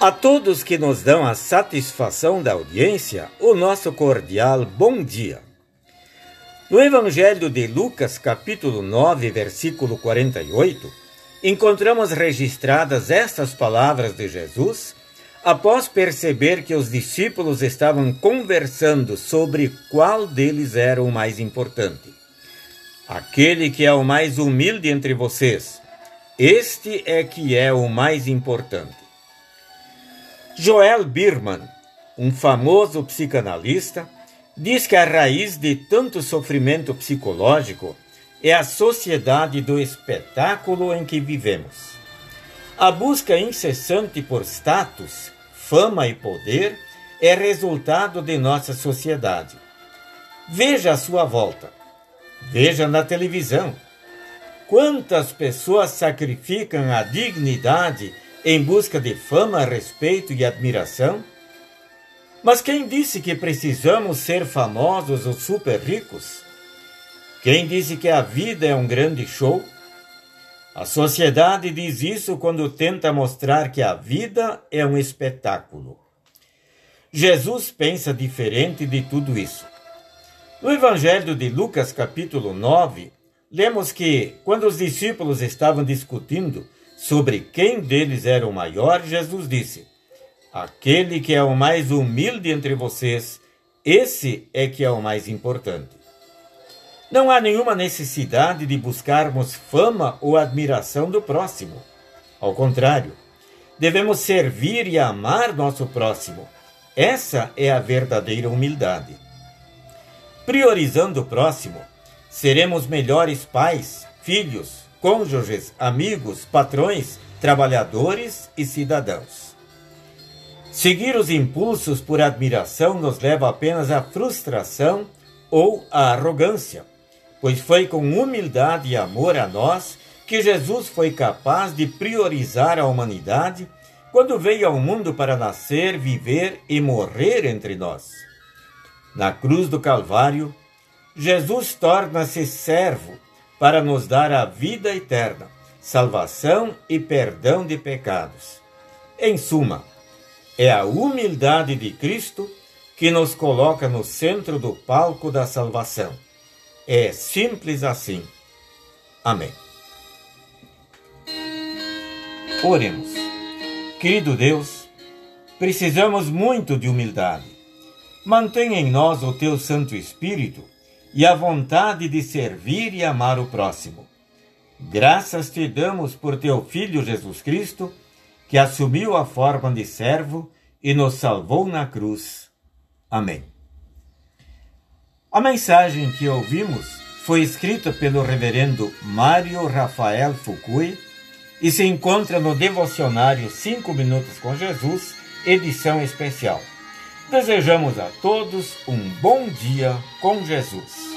A todos que nos dão a satisfação da audiência, o nosso cordial bom dia. No Evangelho de Lucas, capítulo 9, versículo 48, encontramos registradas estas palavras de Jesus após perceber que os discípulos estavam conversando sobre qual deles era o mais importante. Aquele que é o mais humilde entre vocês, este é que é o mais importante. Joel Birman, um famoso psicanalista, diz que a raiz de tanto sofrimento psicológico é a sociedade do espetáculo em que vivemos. A busca incessante por status, fama e poder é resultado de nossa sociedade. Veja à sua volta. Veja na televisão. Quantas pessoas sacrificam a dignidade em busca de fama, respeito e admiração? Mas quem disse que precisamos ser famosos ou super ricos? Quem disse que a vida é um grande show? A sociedade diz isso quando tenta mostrar que a vida é um espetáculo. Jesus pensa diferente de tudo isso. No Evangelho de Lucas, capítulo 9, lemos que, quando os discípulos estavam discutindo sobre quem deles era o maior, Jesus disse: Aquele que é o mais humilde entre vocês, esse é que é o mais importante. Não há nenhuma necessidade de buscarmos fama ou admiração do próximo. Ao contrário, devemos servir e amar nosso próximo. Essa é a verdadeira humildade. Priorizando o próximo, seremos melhores pais, filhos, cônjuges, amigos, patrões, trabalhadores e cidadãos. Seguir os impulsos por admiração nos leva apenas à frustração ou à arrogância, pois foi com humildade e amor a nós que Jesus foi capaz de priorizar a humanidade quando veio ao mundo para nascer, viver e morrer entre nós. Na cruz do Calvário, Jesus torna-se servo para nos dar a vida eterna, salvação e perdão de pecados. Em suma, é a humildade de Cristo que nos coloca no centro do palco da salvação. É simples assim. Amém. Oremos. Querido Deus, precisamos muito de humildade. Mantenha em nós o teu Santo Espírito e a vontade de servir e amar o próximo. Graças te damos por teu Filho Jesus Cristo, que assumiu a forma de servo e nos salvou na cruz. Amém. A mensagem que ouvimos foi escrita pelo reverendo Mário Rafael Fukui e se encontra no devocionário 5 Minutos com Jesus, edição especial. Desejamos a todos um bom dia com Jesus.